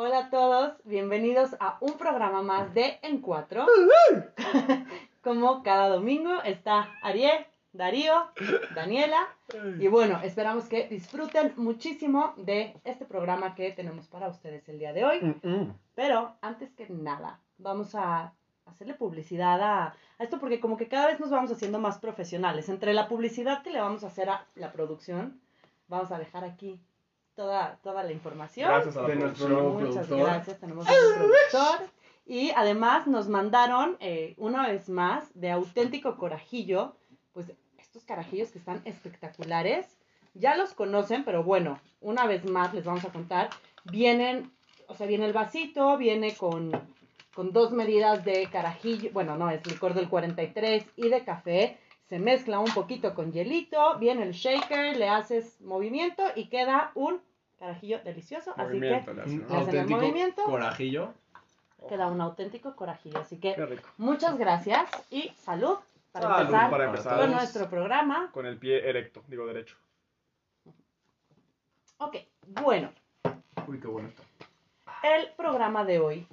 Hola a todos, bienvenidos a un programa más de En Cuatro. Como cada domingo está Ariel, Darío, Daniela. Y bueno, esperamos que disfruten muchísimo de este programa que tenemos para ustedes el día de hoy. Pero antes que nada, vamos a hacerle publicidad a, a esto porque como que cada vez nos vamos haciendo más profesionales. Entre la publicidad que le vamos a hacer a la producción, vamos a dejar aquí toda, toda la información. Gracias a la de nuestro nuevo Muchas productor. gracias, tenemos un productor. Y además nos mandaron eh, una vez más de auténtico corajillo, pues estos carajillos que están espectaculares. Ya los conocen, pero bueno, una vez más les vamos a contar. Vienen, o sea, viene el vasito, viene con, con dos medidas de carajillo, bueno, no, es licor del 43 y de café. Se mezcla un poquito con hielito, viene el shaker, le haces movimiento y queda un carajillo delicioso. Movimiento, así Un hacen. el auténtico movimiento. corajillo. que queda un auténtico corajillo. Así que Qué rico. muchas gracias y salud para Salud empezar para empezar. con nuestro programa. Con el pie erecto, digo derecho. Ok, bueno, Uy, qué bueno está. el programa de hoy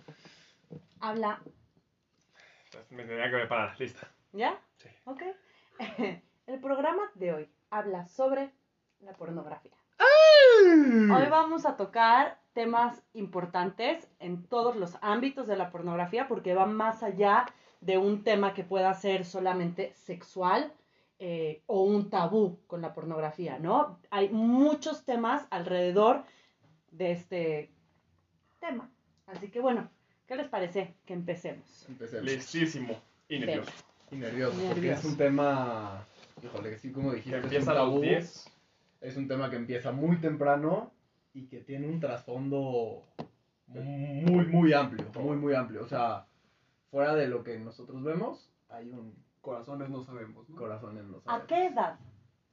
habla, Entonces, me tenía que preparar, lista. ¿ya? Sí. Ok. El programa de hoy habla sobre la pornografía. Hoy vamos a tocar temas importantes en todos los ámbitos de la pornografía porque va más allá de un tema que pueda ser solamente sexual eh, o un tabú con la pornografía, ¿no? Hay muchos temas alrededor de este tema. Así que bueno, ¿qué les parece que empecemos? Empecemos. Listísimo. Y nervioso. Y nervioso, porque es un tema, híjole, que sí, como Que dijiste, empieza es a un los tabú. 10. Es un tema que empieza muy temprano y que tiene un trasfondo muy, muy amplio, muy, muy amplio. O sea, fuera de lo que nosotros vemos, hay un Corazones no sabemos. ¿no? corazón en ¿A qué edad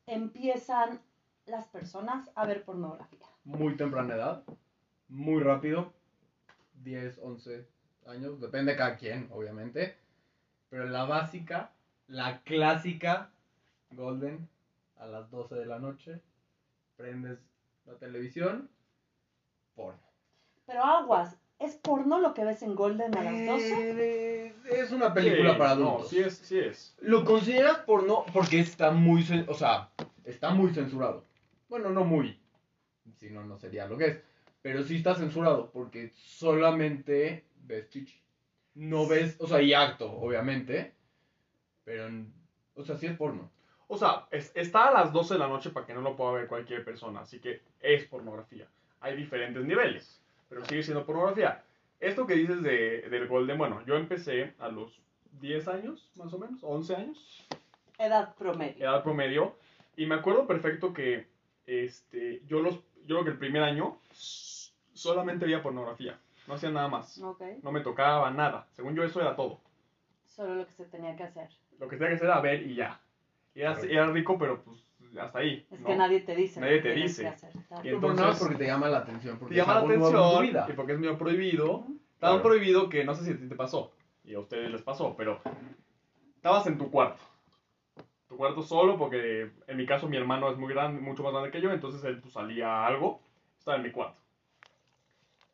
empiezan las personas a ver pornografía? Muy temprana edad, muy rápido, 10, 11 años, depende de cada quien, obviamente. Pero la básica, la clásica, Golden, a las 12 de la noche, prendes la televisión, porno. Pero aguas, ¿es porno lo que ves en Golden a las 12? Eh, Es una película Sí, para No, adultos. sí es, sí es. ¿Lo consideras porno? Porque está muy, o sea, está muy censurado. Bueno, no muy, si no, no sería lo que es. Pero sí está censurado porque solamente ves chichi. No ves, o sea, y acto, obviamente. Pero, o sea, sí es porno. O sea, es- está a las 12 de la noche para que no lo pueda ver cualquier persona, así que es pornografía. Hay diferentes niveles, pero sigue siendo pornografía. Esto que dices de, del Golden, bueno, yo empecé a los 10 años, más o menos, 11 años, Edad promedio. edad promedio, y me acuerdo perfecto que este, yo, los, yo creo que el primer año solamente veía pornografía, no hacía nada más, Ok, no me tocaba nada, según yo eso era todo. solo lo que se tenía que hacer. Lo que tenía que hacer era ver y ya. Y era, era rico, pero pues hasta ahí. Es ¿no? que nadie te dice. Nadie te dice. hacer. Y entonces- más porque te llama la atención. Porque te llama la atención vida. y porque es medio prohibido. Tan Claro. prohibido que no sé si a ti te pasó y a ustedes les pasó, pero estabas en tu cuarto. Tu cuarto solo porque en mi caso mi hermano es muy grande, mucho más grande que yo, entonces él pues, salía algo, estaba en mi cuarto.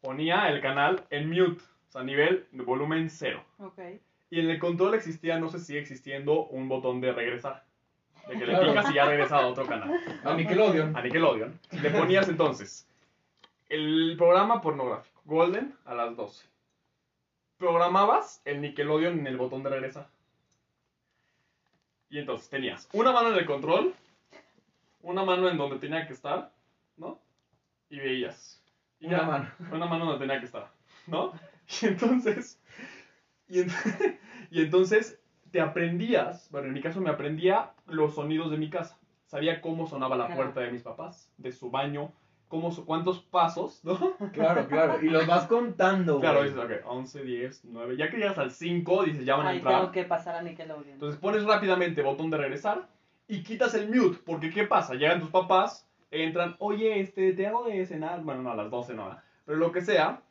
Ponía el canal en mute, o sea, nivel de volumen cero. Y en el control existía, no sé si sigue existiendo, un botón de regresar. De que le Claro. picas y ya regresa a otro canal. A Nickelodeon. A Nickelodeon. Le ponías entonces el programa pornográfico, Golden, a las 12. Programabas el Nickelodeon en el botón de regresar. Y entonces tenías una mano en el control, una mano en donde tenía que estar, ¿no? Y veías. Y Una ya, mano. Una mano donde tenía que estar, ¿no? Y entonces. Y, en- y entonces te aprendías, bueno, en mi caso me aprendía los sonidos de mi casa. Sabía cómo sonaba la puerta de mis papás, de su baño, cómo, cuántos pasos, ¿no? Claro, claro. Y los vas contando, Claro, dices, ok, 11, 10, 9. Ya que llegas al 5, dices, ya van a Ahí entrar. tengo que pasar a Nickelodeon. Entonces pones rápidamente botón de regresar y quitas el mute, porque ¿qué pasa? Llegan tus papás, entran, oye, este, te hago de cenar, bueno, no, a las 12 no, pero lo que sea,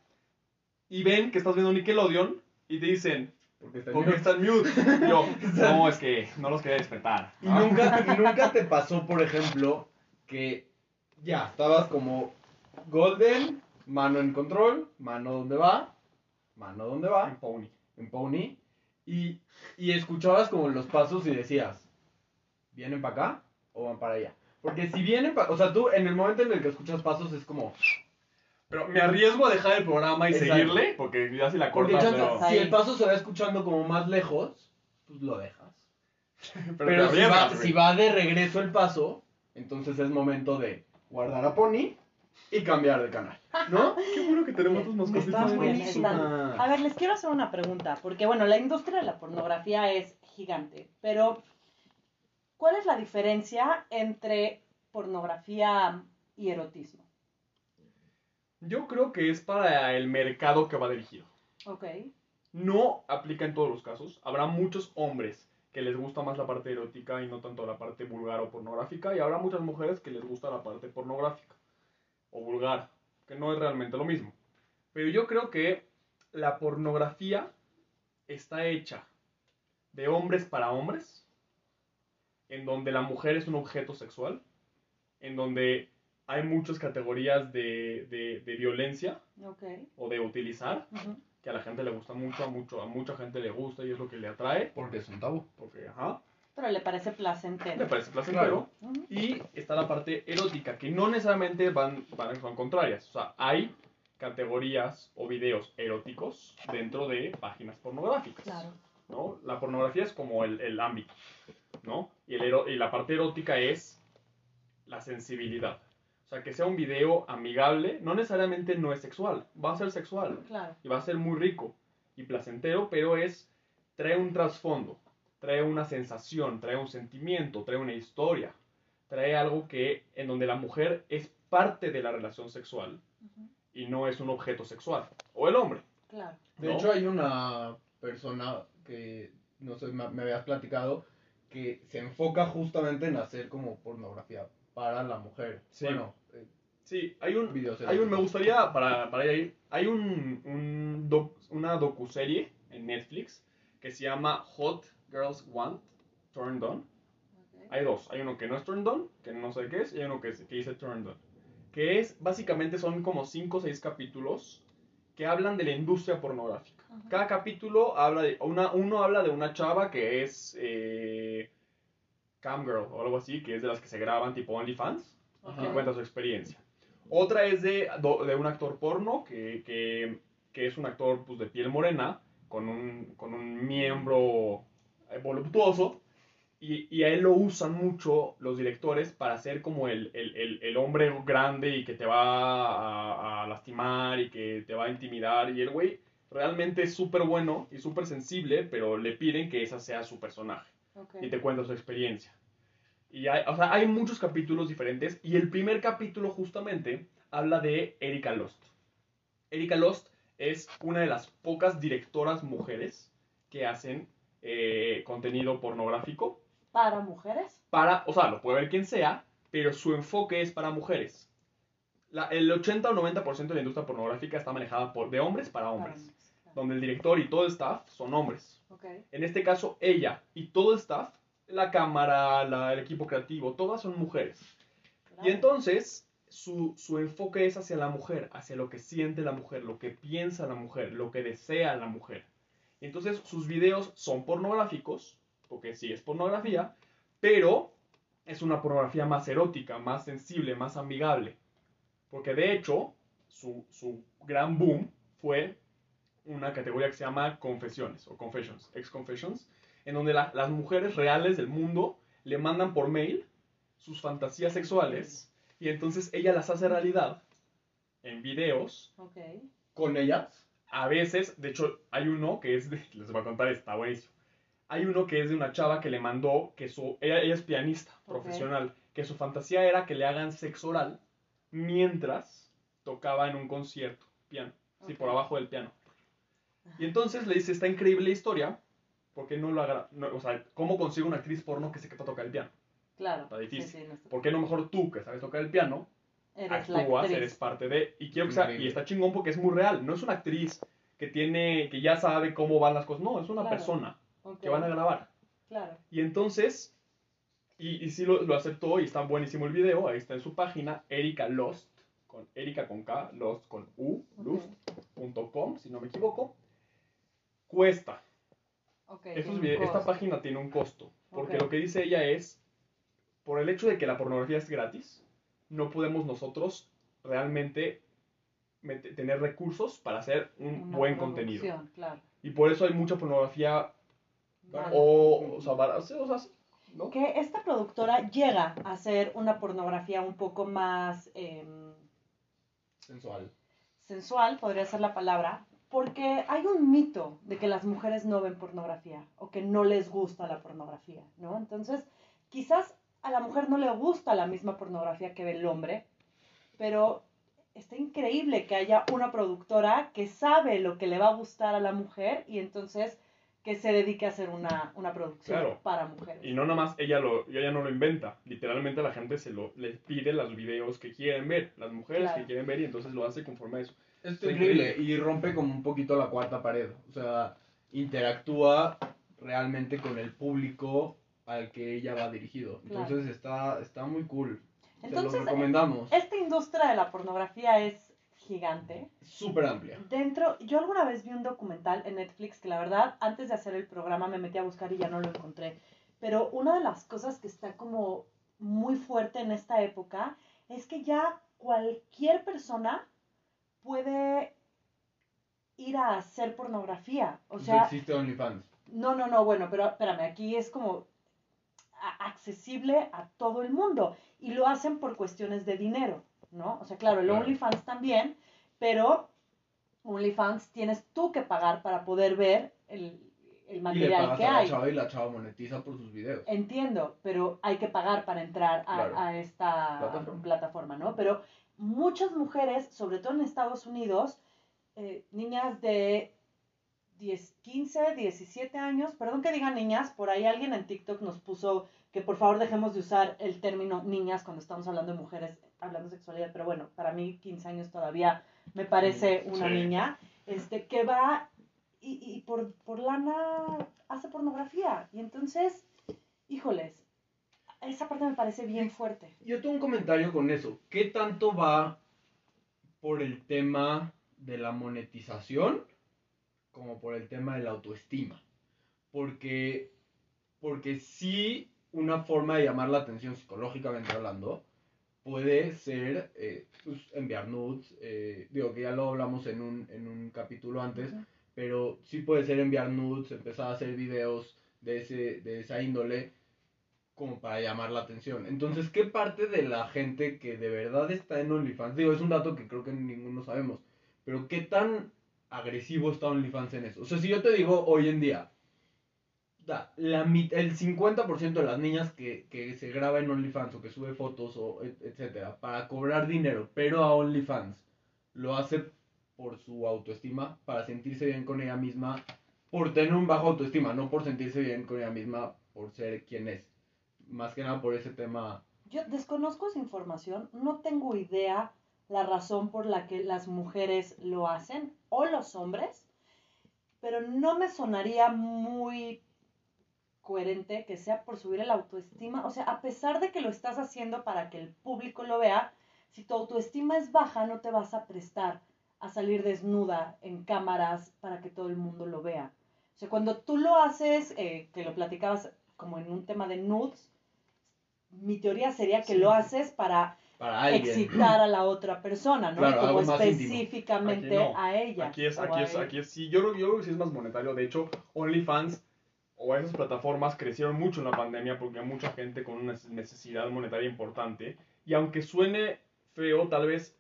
y ven que estás viendo Nickelodeon y te dicen, Porque está ¿por qué mute. está en mute? Y yo, no, es que no los quería despertar. Y nunca, y nunca te pasó, por ejemplo, que ya estabas como Golden, mano en control, mano donde va, mano donde va, En Pony. en pony, y, y escuchabas como los pasos y decías, ¿vienen para acá o van para allá? Porque si vienen para, o sea, tú en el momento en el que escuchas pasos es como, Pero me arriesgo a dejar el programa y Exacto. seguirle, porque ya si la porque cortas, chance, si el paso se va escuchando como más lejos, pues lo dejas. pero, si, va, arriesgas, güey. si va de regreso el paso, entonces es momento de guardar a Pony y cambiar de canal, ¿no? Qué bueno que tenemos tus buenísimas. están- A ver, les quiero hacer una pregunta, porque bueno, la industria de la pornografía es gigante, pero ¿cuál es la diferencia entre pornografía y erotismo? Yo creo que es para el mercado que va dirigido. Ok, No aplica en todos los casos. Habrá muchos hombres que les gusta más la parte erótica y no tanto la parte vulgar o pornográfica. Y habrá muchas mujeres que les gusta la parte pornográfica o vulgar, que no es realmente lo mismo. Pero yo creo que la pornografía está hecha de hombres para hombres, en donde la mujer es un objeto sexual, en donde hay muchas categorías de, de- de violencia ok. o de utilizar, ujú, que a la gente le gusta mucho, a, mucho, a mucha gente le gusta y es lo que le atrae, Porque es un tabú. porque, ajá, Pero le parece placentero. parece placentero. Ujú, Y está la parte erótica, que no necesariamente van, van, son contrarias. O sea, hay categorías o videos eróticos dentro de páginas pornográficas. Claro, ¿no? La pornografía es como el, el ámbito, ¿no? Y, el ero- y la parte erótica es la sensibilidad. O sea, que sea un video amigable, no necesariamente no es sexual, va a ser sexual claro. y va a ser muy rico y placentero, pero es, trae un trasfondo, trae una sensación, trae un sentimiento, trae una historia, trae algo que, en donde la mujer es parte de la relación sexual y no es un objeto sexual, o el hombre. Claro. De ¿no? hecho, hay una persona que, no sé, me, me habías platicado, que se enfoca justamente en hacer como pornografía para la mujer. Sí. Bueno, eh, Sí, hay un, hay un, me gustaría, para, para ir, hay un, un doc- una docuserie en Netflix que se llama Hot Girls Want Turned On. Hay dos, hay uno que no es Turned On, que no sé qué es, y hay uno que, es- que dice Turned On. Que es, básicamente son como 5 o 6 capítulos que hablan de la industria pornográfica. Cada capítulo habla de, una, uno habla de una chava que es eh, camgirl o algo así, que es de las que se graban tipo OnlyFans y cuenta su experiencia. Otra es de, de un actor porno que, que- que es un actor pues, de piel morena, con un, con un miembro voluptuoso, y, y a él lo usan mucho los directores para hacer como el, el- el- el hombre grande y que te va a, a lastimar y que te va a intimidar. Y el güey realmente es súper bueno y súper sensible, pero le piden que esa sea su personaje ok. y te cuenta su experiencia. Y hay, o sea, hay muchos capítulos diferentes y el primer capítulo justamente habla de Erika Lost. Erika Lost es una de las pocas directoras mujeres que hacen eh, contenido pornográfico ¿Para mujeres? para, o sea, lo puede ver quien sea, pero su enfoque es para mujeres. La- el 80 o 90% de la industria pornográfica está manejada por, de hombres para Para hombres, claro. donde el director y todo el staff son hombres. En este caso, ella y todo el staff, la cámara, la- el equipo creativo, todas son mujeres. claro. Y entonces, su, su enfoque es hacia la mujer, hacia lo que siente la mujer, lo que piensa la mujer, lo que desea la mujer. Y entonces, sus videos son pornográficos, porque sí es pornografía, pero es una pornografía más erótica, más sensible, más amigable. Porque de hecho, su, su gran boom fue una categoría que se llama confesiones o confessions, ex confessions, en donde la- las mujeres reales del mundo le mandan por mail sus fantasías sexuales y entonces ella las hace realidad en videos. Con ellas. A veces, de hecho, hay uno que es de, les voy a contar, está buenísimo. Hay uno que es de una chava que le mandó que su, ella, ella es pianista profesional, que su fantasía era que le hagan sexo oral mientras tocaba en un concierto piano, sí, por abajo del piano. Y entonces le dice, está increíble la historia, ¿por qué no lo haga? no, o sea, ¿cómo consigo una actriz porno que sepa tocar el piano? Claro. Está difícil. Sí, sí, no está- ¿Por qué no mejor tú, que sabes tocar el piano, Eres actúas, eres parte de... Y quiero que sea, y está chingón porque es muy real, no es una actriz que tiene, que ya sabe cómo van las cosas, no, es una Claro. persona Ok, que van a grabar. Claro. Y entonces, y, y sí lo, lo aceptó y está buenísimo el video, ahí está en su página, Erika Lost, con con Erika con K, Lost con U, Ok. lust.com, si no me equivoco. Cuesta. Estos esta página tiene un costo. Porque lo que dice ella es, por el hecho de que la pornografía es gratis, no podemos nosotros realmente tener recursos para hacer un Una buen contenido. Claro. Y por eso hay mucha pornografía Vale. o, o sea, o sea, ¿no? Que esta productora llega a hacer una pornografía un poco más em, Sensual. sensual, podría ser la palabra, porque hay un mito de que las mujeres no ven pornografía o que no les gusta la pornografía, ¿no? Entonces, quizás a la mujer no le gusta la misma pornografía que ve el hombre, pero está increíble que haya una productora que sabe lo que le va a gustar a la mujer y entonces que se dedique a hacer una, una producción Claro. para mujeres. Y no nada más ella, lo, ella no lo inventa. Literalmente la gente se lo les pide los videos que quieren ver, las mujeres Claro. que quieren ver y entonces lo hace conforme a eso. Es Está increíble y rompe como un poquito la cuarta pared. O sea, interactúa realmente con el público al que ella va dirigido. Claro. Entonces está, está muy cool. Se Entonces, los recomendamos. Esta industria de la pornografía es gigante. Súper amplia. Dentro, yo alguna vez vi un documental en Netflix que la verdad, antes de hacer el programa me metí a buscar y ya no lo encontré. Pero una de las cosas que está como muy fuerte en esta época es que ya cualquier persona puede ir a hacer pornografía. O sea, existe OnlyFans. no, no, no, bueno, pero espérame, aquí es como accesible a todo el mundo y lo hacen por cuestiones de dinero, ¿no? O sea, claro, el Claro. OnlyFans también, pero OnlyFans tienes tú que pagar para poder ver el, el Y le material pagas que a la hay. chava y la chava monetiza por sus videos. Entiendo, pero hay que pagar para entrar a, Claro. a esta Plataforma. plataforma. ¿no? Pero muchas mujeres, sobre todo en Estados Unidos, eh, niñas de 10, 15, 17 años, perdón que diga niñas, por ahí alguien en TikTok nos puso que por favor dejemos de usar el término niñas cuando estamos hablando de mujeres, hablando de sexualidad, pero bueno, para mí 15 años todavía me parece una Sí. niña, este, que va y, y por, por lana hace pornografía. Y entonces, híjoles, esa parte me parece bien fuerte. Yo tengo un comentario con eso. ¿Qué tanto va por el tema de la monetización como por el tema de la autoestima? Porque, porque sí una forma de llamar la atención psicológicamente hablando puede ser eh, pues, enviar nudes. eh, digo que ya lo hablamos en un, en un capítulo antes, pero sí puede ser enviar nudes, empezar a hacer videos de, ese, de esa índole como para llamar la atención. Entonces, ¿qué parte de la gente que de verdad está en OnlyFans? Digo, es un dato que creo que ninguno sabemos, pero ¿qué tan agresivo está OnlyFans en eso? O sea, si yo te digo hoy en día, la, el 50% de las niñas que, que se graba en OnlyFans o que sube fotos o et- etcétera para cobrar dinero, pero a OnlyFans lo hace por su autoestima, para sentirse bien con ella misma, por tener un bajo autoestima, no por sentirse bien con ella misma, por ser quien es. Más que nada por ese tema. Yo desconozco esa información, no tengo idea la razón por la que las mujeres lo hacen o los hombres, pero no me sonaría muy coherente que sea por subir el autoestima. O sea, a pesar de que lo estás haciendo para que el público lo vea, si tu autoestima es baja, no te vas a prestar a salir desnuda en cámaras para que todo el mundo lo vea. O sea, cuando tú lo haces, eh, que lo platicabas como en un tema de nudes, mi teoría sería que Sí. lo haces para excitar a la otra persona, ¿no? Claro, como específicamente Aquí no. a ella. Aquí es, o aquí a es, él. aquí es, sí, yo, creo- yo creo que sí es más monetario. De hecho, OnlyFans o esas plataformas crecieron mucho en la pandemia porque hay mucha gente con una necesidad monetaria importante. Y aunque suene feo, tal vez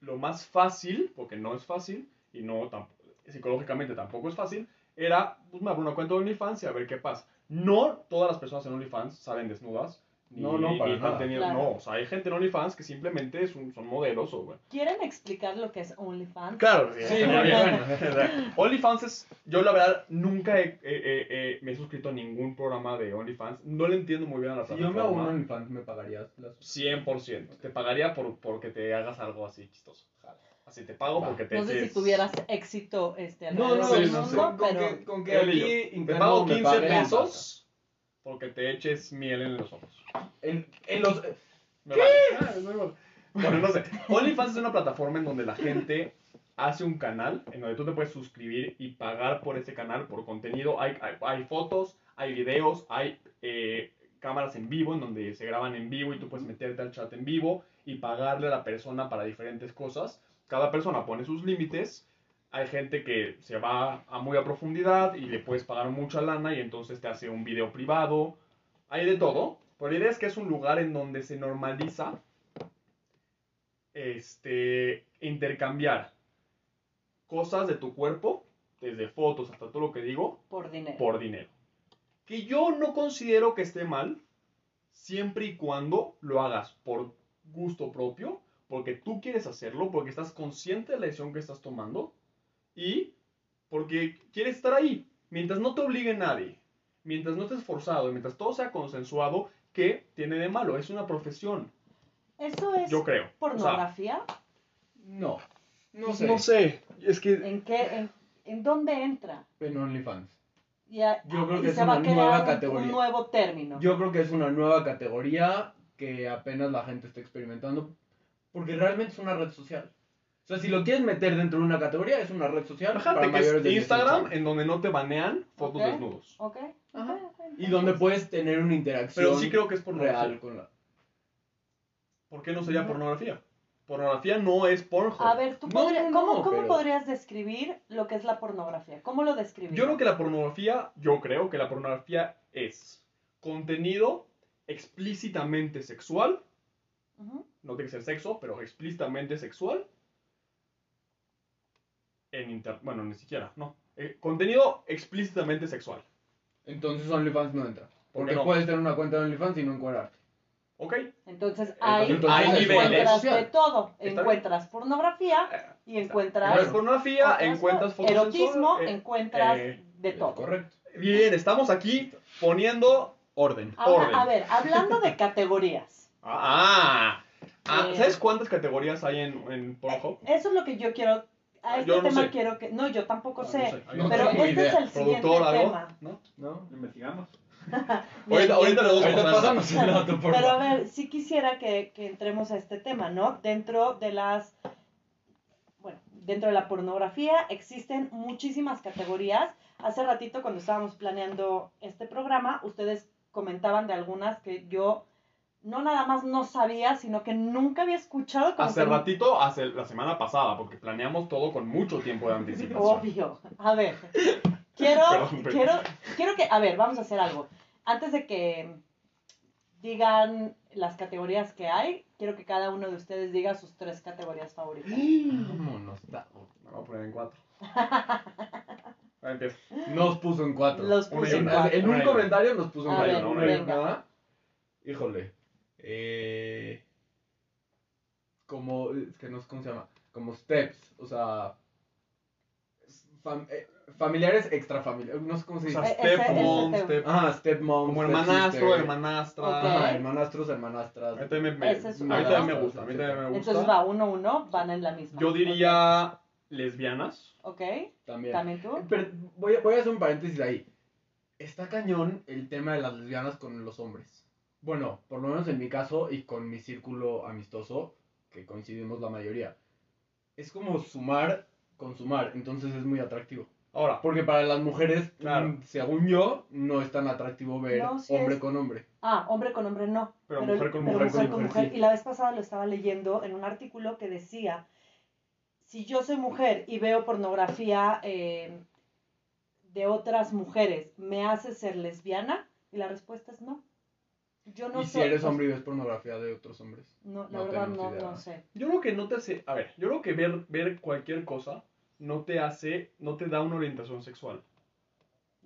lo más fácil, porque no es fácil, y no tamp- psicológicamente tampoco es fácil, era, pues me abro una cuenta de OnlyFans y a ver qué pasa. No todas las personas en OnlyFans salen desnudas. Ni, No, no, para nada. teniendo- Claro. No, o sea, hay gente en OnlyFans que simplemente es un- son modelos o, bueno, ¿Quieren explicar lo que es OnlyFans? Claro, Sí, estaría muy bien. bien. OnlyFans es, yo la verdad nunca he- eh, eh, eh, me he suscrito a ningún programa de OnlyFans, no le entiendo muy bien a la Si yo me hago un plataforma. OnlyFans, ¿me pagarías las 100%, te pagaría por porque te hagas algo así chistoso. Así te pago Va. porque te No sé si tuvieras éxito este, No, no, no no, sé. mundo, con, pero que, con que aquí Te pago me 15 paguen, pesos porque te eches miel en los ojos. En, en los, Me vale. Ah. Bueno, no sé. OnlyFans es una plataforma en donde la gente hace un canal en donde tú te puedes suscribir y pagar por ese canal, por contenido. Hay, hay, hay fotos, hay videos, hay eh, cámaras en vivo en donde se graban en vivo y tú puedes meterte al chat en vivo y pagarle a la persona para diferentes cosas. Cada persona pone sus límites. Hay gente que se va a muy a profundidad y le puedes pagar mucha lana y entonces te hace un video privado. Hay de todo. Pero la idea es que es un lugar en donde se normaliza este, intercambiar cosas de tu cuerpo, desde fotos hasta todo lo que digo, Por dinero. por dinero. Que yo no considero que esté mal, siempre y cuando lo hagas por gusto propio, porque tú quieres hacerlo, porque estás consciente de la decisión que estás tomando y porque quieres estar ahí. Mientras no te obligue nadie, mientras no estés forzado, y mientras todo sea consensuado, ¿qué tiene de malo? Es una profesión, ¿Eso es yo creo. O sea, pornografía? No. No pues sé. no sé, es que ¿En qué, en, en dónde entra? En OnlyFans. Y, a- Yo creo y que es una nueva categoría. un nuevo término. Yo creo que es una nueva categoría que apenas la gente está experimentando. Porque realmente es una red social. O sea, si lo quieres meter dentro de una categoría, es una red social Fíjate para que mayores es de Instagram 18 años. en donde no te banean fotos Ok. desnudos. ¿Ok? Ajá. ok, ok, Y donde entonces- puedes tener una interacción Pero sí creo que es pornografía. real con la... ¿Por qué no sería No. pornografía? Pornografía no es Pornhub. A ver, ¿tú No, podrías- no, ¿cómo, no, cómo pero- podrías describir lo que es la pornografía? ¿Cómo lo describirías? Yo creo que la pornografía, yo creo que la pornografía es contenido explícitamente sexual, Ujú. No tiene que ser sexo, pero explícitamente sexual. En inter... Bueno, ni siquiera, no. Eh, contenido explícitamente sexual. Entonces OnlyFans no entra. ¿Por Porque no? puedes tener una cuenta de OnlyFans y no encuadrarte. ¿Ok? Entonces ahí, encuentras de todo. Encuentras pornografía Eh, y encuentras Encuentras pornografía, otras encuentras fotos erotismo, eh, encuentras eh, de todo. correcto. Bien, estamos aquí poniendo Orden. Ahora, orden. a ver, hablando de categorías. Ah, ah, Eh, ¿sabes cuántas categorías hay en, en Pornhub? Eso es lo que yo quiero. A este Yo no tema sé. quiero que. No, yo tampoco No, sé. no sé. No Pero este idea. es el siguiente algo, tema. ¿no? ¿No? Investigamos. Ahorita, ahorita le bien. vamos a Ahorita pasar. pasamos el dato, por Pero a ver, sí quisiera que, que entremos a este tema, ¿no? Dentro de las. Bueno, dentro de la pornografía existen muchísimas categorías. Hace ratito, cuando estábamos planeando este programa, ustedes comentaban de algunas que yo no nada más no sabía, sino que nunca había escuchado. como Hace que- ratito, hace la semana pasada, porque planeamos todo con mucho tiempo de anticipación. Obvio. A ver, quiero, Perdón, perdón. quiero, quiero que, a ver, vamos a hacer algo. Antes de que digan las categorías que hay, quiero que cada uno de ustedes diga sus tres categorías favoritas. Vámonos. da- Me voy a poner en cuatro. Nos puso en cuatro. Los y en cuatro. En un comentario nos puso en cuatro. Híjole. Eh, como, es que no sé cómo se llama. Como steps. O sea. fam- eh, familiares extrafamiliares. No sé cómo se O dice. sea, Eh, ese- stepmom, step... Ajá, stepmom. Como hermanastro, hermanastra. Ajá, hermanastros, hermanastras. A mí también me, Ese es a mí una. también me gusta, a mí también me gusta. Entonces va uno uno, van en la misma. Yo diría lesbianas. Ok, También. también tú. Pero voy a, voy a hacer un paréntesis ahí. Está cañón el tema de las lesbianas con los hombres. Bueno, por lo menos en mi caso y con mi círculo amistoso, que coincidimos la mayoría. Es como sumar con sumar, entonces es muy atractivo. Ahora, Porque para las mujeres, Claro. mm, según yo, no es tan atractivo ver No, sí hombre es. con hombre. Ah, hombre con hombre no. Pero mujer con pero mujer, mujer con con mujer, mujer. sí. Y la vez pasada lo estaba leyendo en un artículo que decía, si yo soy mujer y veo pornografía eh, de otras mujeres, ¿me hace ser lesbiana? Y la respuesta es no. Yo no y si soy- eres hombre y ves pornografía de otros hombres. No, la no verdad no, idea. no sé. yo creo que no te hace... A ver, yo creo que ver, ver cualquier cosa no te hace... No te da una orientación sexual.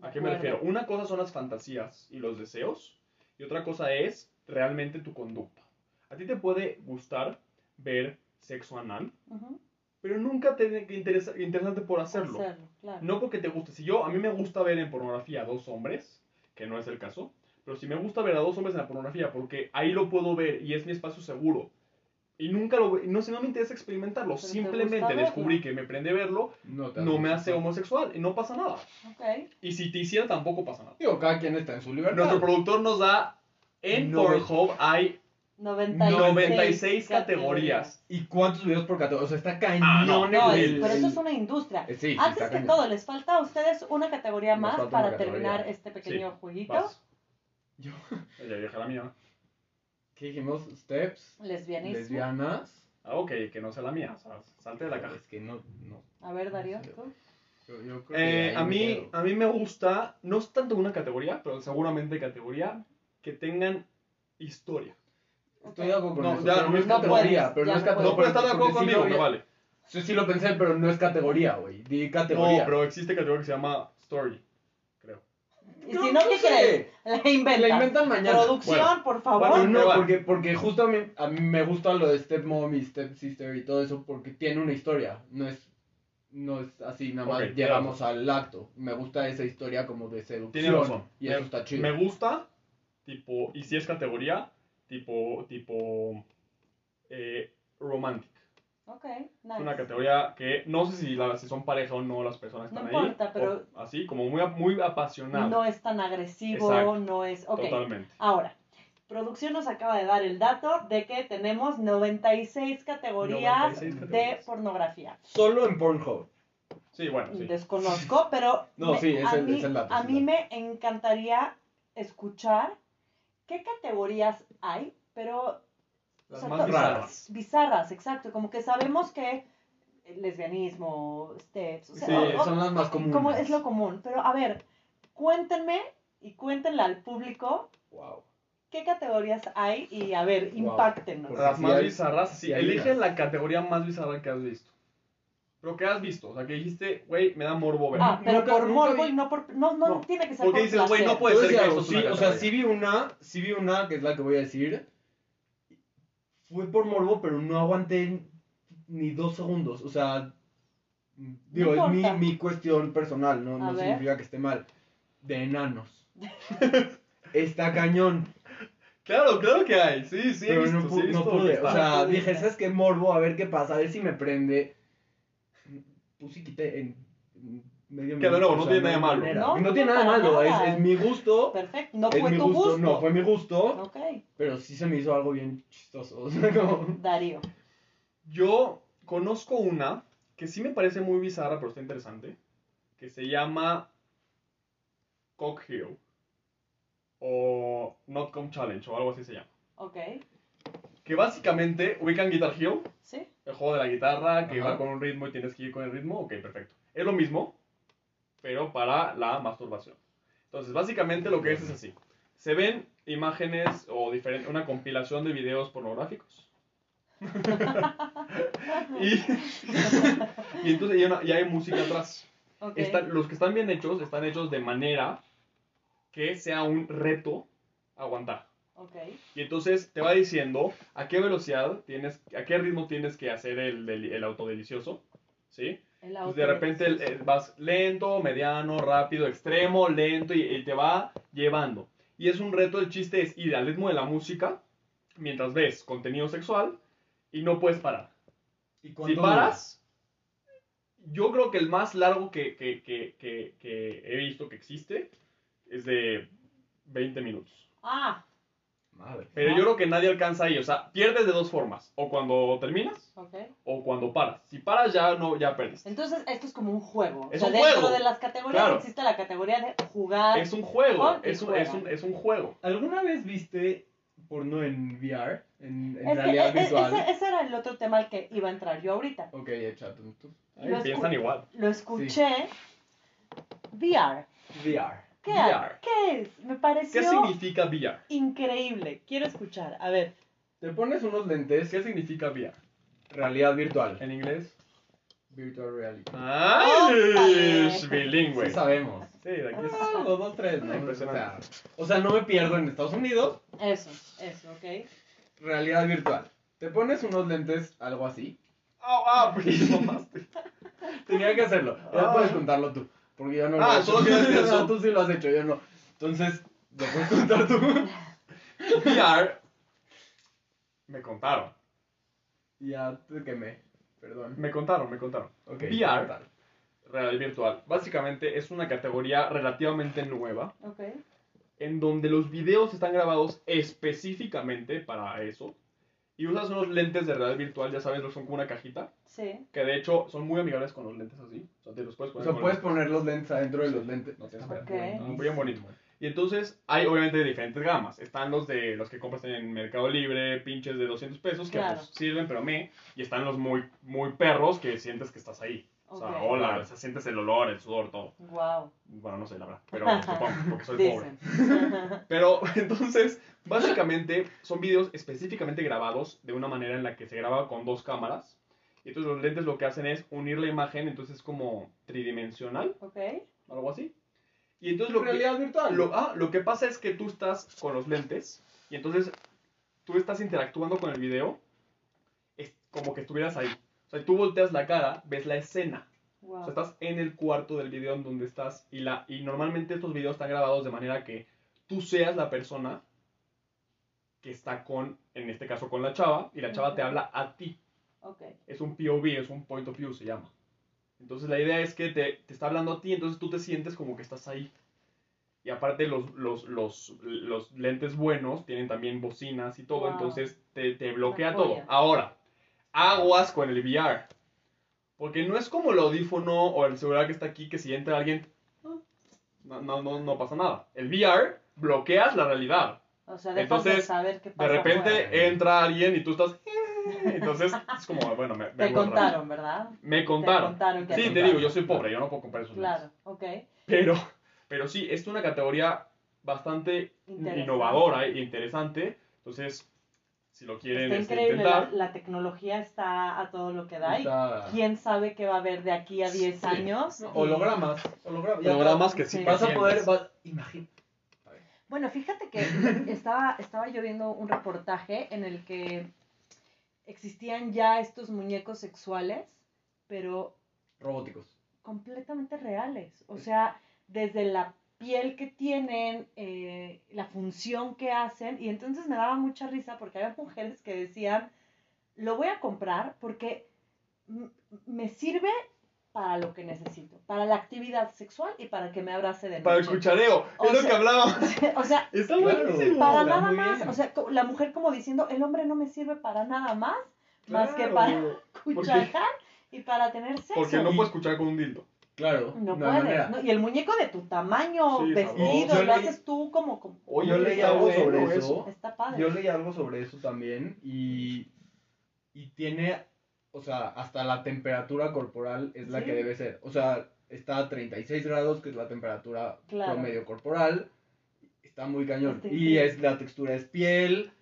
¿A qué me refiero? Una cosa son las fantasías y los deseos y otra cosa es realmente tu conducta. A ti te puede gustar ver sexo anal, Ujú, pero nunca te interesa interesante por hacerlo. hacerlo, claro. No porque te guste. Si yo, a mí me gusta ver en pornografía a dos hombres, que no es el caso, pero si me gusta ver a dos hombres en la pornografía, porque ahí lo puedo ver y es mi espacio seguro, y nunca lo no sé, no me interesa experimentarlo, Pero te simplemente descubrí que me prende verlo, No, no me hace homosexual y no pasa nada. Ok. Y si te hiciera tampoco pasa nada. Digo, cada quien está en su libertad. Nuestro productor nos da en No. Pornhub hay 96, 96 categorías. ¿Y cuántos videos por categoría? O sea, está Ah, cañón no, No, el- es- pero eso es una industria. Sí, sí, Antes que cañón. todo, les falta a ustedes una categoría Nos más para una categoría. terminar este pequeño Sí, jueguito. Vas. Yo- Ya dije la mía. ¿Qué dijimos? Steps, Lesbianismo. lesbianas. Ah, ok, que no sea la mía. o sea, salte de la caja. Es que no, no. A ver, Darío, tú. Yo, yo creo que Eh, a, mí, a mí me gusta, no es tanto una categoría, pero seguramente categoría que tengan historia. Estoy de acuerdo con No, eso, ya, pero no es categoría, pero no es categoría. No puedes estar de acuerdo conmigo, había- vale. Sí, sí lo pensé, pero no es categoría, güey. Di categoría. No, pero existe categoría que se llama story. Y si no, ¿qué sé. crees? La inventan. La inventan mañana. Producción, Bueno. por favor. Bueno, no, porque, porque justo a mí, a mí me gusta lo de Stepmom y Stepsister y todo eso porque tiene una historia. No es, no es así, nada más llegamos al acto. Me gusta esa historia como de seducción. Y me, eso está chido. Me gusta, tipo, y si es categoría, tipo, tipo, eh, romantic. Ok, Es nice. una categoría que no sé si, la- si son pareja o no las personas que No están ahí. importa, pero- o así, como muy, muy apasionado. No es tan agresivo, Exacto. no es... Ok, Totalmente. ahora. Producción nos acaba de dar el dato de que tenemos 96 categorías 96 de categorías. pornografía. Solo en Pornhub. Sí, bueno, sí. Desconozco, pero No, sí, es a, el- mí, es el dato, a es mí dato. me encantaría escuchar qué categorías hay, pero o Las sea, más to- bizarras. bizarras, exacto, como que sabemos que el lesbianismo, steps, o sea, Sí, o- o- son las más comunes. como es lo común, pero a ver, cuéntenme y cuéntenle al público Wow. qué categorías hay y a ver, Wow. impactenos. Porque Las sí más hay- bizarras, sí. Elige la categoría más bizarra que has visto. Pero que has visto, o sea, que dijiste, güey, me da morbo ver. Ah, pero Nunca- por nunca morbo vi- y no por no, no, No, tiene que ser porque por dices, güey, no puede ser que esto sí, o sea, sí vi una, sí vi una, que es la que voy a decir. Fue por morbo, pero no aguanté ni dos segundos. O sea, digo, es mi, mi cuestión personal, no, no significa que esté mal. De enanos. Está cañón. Claro, claro que hay. Sí, sí, he pero visto, no, sí, he no pude. O sea, No dije. ¿sabes qué? Morbo, a ver qué pasa, a ver si me prende. Puse y quité en en medio Que de nuevo, no tiene nada de malo. No, No, no, tiene nada de para malo, nada. es, es mi gusto. Perfecto, no es fue mi tu gusto, gusto. no fue mi gusto. Ok, Pero sí se me hizo algo bien chistoso. O sea, como... Darío. Yo conozco una que sí me parece muy bizarra, pero está interesante. Que se llama Cock Hero. O Not Come Challenge, o algo así se llama. Ok, Que básicamente ubican Guitar Hero, ¿sí? el juego de la guitarra, que Ajá. va con un ritmo y tienes que ir con el ritmo. Ok, perfecto. Es lo mismo, pero para la masturbación. Entonces, básicamente lo que es es así. Se ven imágenes o diferente, una compilación de videos pornográficos. y, y entonces y, una- y hay música atrás. Ok. Están- los que están bien hechos están hechos de manera que sea un reto aguantar. Ok, Y entonces te va diciendo a qué velocidad tienes, a qué ritmo tienes que hacer el, del- el autodelicioso. ¿Sí? Pues de repente el- el- vas lento, mediano, rápido, extremo, lento y, y te va llevando. Y es un reto, el chiste es ir al ritmo de la música mientras ves contenido sexual y no puedes parar. ¿Y Si paras, yo creo que el más largo que, que- que- que- que he visto que existe es de 20 minutos. Ah? Madre. Pero yo creo que nadie alcanza ahí. O sea, pierdes de dos formas. O cuando terminas o cuando paras. Si paras ya no, ya perdiste. Entonces, esto es como un juego. Es o sea, un dentro juego. de las categorías Claro. existe la categoría de jugar. Es un juego. Es un, juega. es, un, es un juego. ¿Alguna vez viste porno en VR? En, que, realidad e- e- virtual. ese, ese era el otro tema al que iba a entrar yo ahorita. Ok, Lo piensan igual. Lo escuché. VR. VR. ¿Qué, VR. ¿Qué es? Me pareció ¿Qué significa VR? increíble. Quiero escuchar. A ver. Te pones unos lentes, ¿Qué significa VR? realidad virtual. En inglés. Virtual reality. ¡Ay! Es bilingüe. Sí sabemos. Sí, de aquí es. Ah, los dos, tres, ¿no? Ah, O impresionante. sea, o sea, no me pierdo en Estados Unidos. Eso, eso, ok. Realidad virtual. Te pones unos lentes, algo así. ¡Ah, ah! Porque mamaste. Tenía que hacerlo. Ya Ah. puedes contarlo tú. Porque yo no lo Ah, he hecho. No, eso. tú sí lo has hecho, yo no. Entonces, lo puedes contar tú. VR. Me contaron. ya te quemé. Perdón. Me contaron, me contaron. Ok. VR. total. Realidad virtual. Básicamente es una categoría relativamente nueva. Ok. en donde los videos están grabados específicamente para eso. Y usas unos lentes de realidad virtual, ya sabes, son como una cajita. Sí. Que de hecho son muy amigables con los lentes así. O sea, te los puedes O poner. sea, con puedes los- poner los lentes adentro de los lentes. No tienes Está Ok. buenísimo. Muy bien bonito. Y entonces hay obviamente diferentes gamas. Están los de los que compras en Mercado Libre, pinches de 200 pesos, que Claro. pues, sirven, pero me. Y están los muy, muy perros que sientes que estás ahí. O sea, hola, o sea, sientes el olor, el sudor, todo. Wow. Bueno, no sé la verdad, pero supongo, porque soy pobre. Pero entonces, básicamente son videos específicamente grabados de una manera en la que se graba con dos cámaras. Y entonces los lentes lo que hacen es unir la imagen, entonces es como tridimensional, ok. algo así. Y entonces lo que, realidad virtual. lo, ah, lo que pasa es que tú estás con los lentes y entonces tú estás interactuando con el video es como que estuvieras ahí. O sea, tú volteas la cara, ves la escena. O Wow. sea, estás en el cuarto del video en donde estás y, la, y normalmente estos videos están grabados de manera que tú seas la persona que está con, en este caso con la chava, y la chava te Ujú. habla a ti. Ok. Es un POV, es un point of view, se llama. Entonces la idea es que te, te está hablando a ti, entonces tú te sientes como que estás ahí. Y aparte los, los, los, los lentes buenos tienen también bocinas y todo, Wow. entonces te, te bloquea todo. Ahora, aguas con el VR. Porque no es como el audífono o el celular que está aquí que si entra alguien, no, no, no, no pasa nada. El VR bloqueas la realidad. O sea, dejas de Entonces, saber qué De repente entra alguien y tú estás... Entonces es como, bueno, me, me Te contaron, ¿verdad? Me Te contaron. contaron que Sí, te digo, yo soy pobre, yo no puedo comprar esos. Claro, ok. Pero, pero sí, es una categoría bastante innovadora e interesante. Entonces, si lo quieren Está este, increíble, la, intentar, la tecnología está a todo lo que da. Está- Y quién sabe qué va a haber de aquí a 10 Sí. años. No, Y- hologramas. Hologramas. Que Sí. sí. Vas a poder. vas- Imagina. Bueno, fíjate que estaba, estaba yo viendo un reportaje en el que existían ya estos muñecos sexuales, pero Robóticos. completamente reales. O sea, desde la piel que tienen, eh, la función que hacen, y entonces me daba mucha risa porque había mujeres que decían, lo voy a comprar porque me sirve para lo que necesito, para la actividad sexual y para que me abrace de noche. para el cuchareo, O es lo que hablábamos. o sea, Está buenísimo. para está nada más, bien. o sea, la mujer como diciendo, el hombre no me sirve para nada más, más que para cuchajar y para tener sexo. Porque no puedes escuchar con un dildo. Claro. No no. Y el muñeco de tu tamaño, Sí, vestido, lo leí- haces tú como... como Oye, Yo leí está algo bueno sobre eso. eso. está padre. Yo leí algo sobre eso también y, y tiene, o sea, hasta la temperatura corporal es la Sí. que debe ser. O sea, está a 36 grados, que es la temperatura Claro. promedio corporal. Está muy cañón. Y es la textura es piel.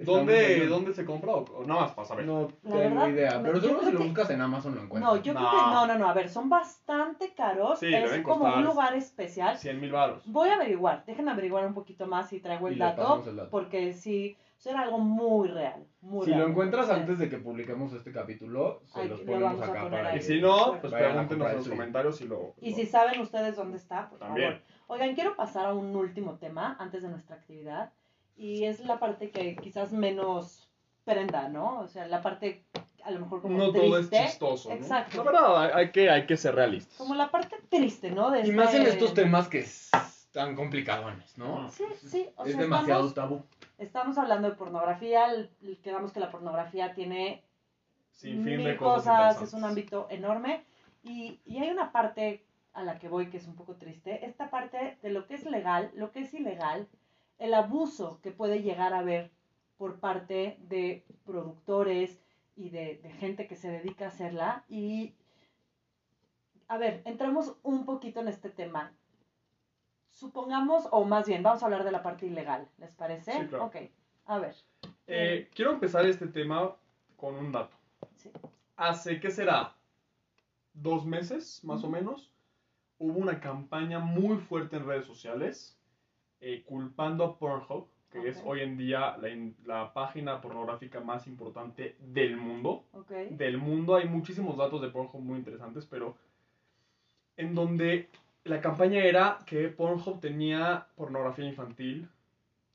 ¿Dónde. ¿Dónde se compra? O, o nada más para saber. No La tengo verdad, idea. Pero yo seguro si lo que- buscas en Amazon lo encuentras. No, yo creo No. que no, no, no, a ver, son bastante caros, Sí, es deben como costar un lugar especial. 100 mil baros. Voy a averiguar, déjenme averiguar un poquito más y traigo Y el dato, pasamos el dato. porque sí, eso era algo muy real, muy Si real. lo encuentras Sí. antes de que publiquemos este capítulo, se Ay, los lo ponemos vamos a acá poner para ahí. Y si no, pues Vayan a pregúntenos comprar en los comentarios y lo... Y lo- si saben ustedes dónde está, por También. favor. Oigan, quiero pasar a un último tema antes de nuestra actividad. Y es la parte que quizás menos prenda, ¿no? O sea, la parte a lo mejor como No triste. todo es chistoso, ¿no? Exacto. La verdad, hay- que, hay que ser realistas. Como la parte triste, ¿no? De Y más en este- estos temas que están complicadones, ¿no? Sí, sí. O es sea, demasiado estamos, tabú. estamos hablando de pornografía. Quedamos que la pornografía tiene Sin fin mil de cosas, cosas. es un ámbito enorme. Y, y hay una parte a la que voy que es un poco triste. Esta parte de lo que es legal, lo que es ilegal, el abuso que puede llegar a haber por parte de productores y de, de gente que se dedica a hacerla. Y, a ver, entramos un poquito en este tema. Supongamos, o más bien, vamos a hablar de la parte ilegal, ¿les parece? Sí, claro. Ok, a ver. Eh, quiero empezar este tema con un dato. Sí. Hace, ¿qué será? Dos meses, más o menos, hubo una campaña muy fuerte en redes sociales eh, culpando a Pornhub, que es hoy en día la, la página pornográfica más importante del mundo. Del mundo. Hay muchísimos datos de Pornhub muy interesantes, pero en donde la campaña era que Pornhub tenía pornografía infantil,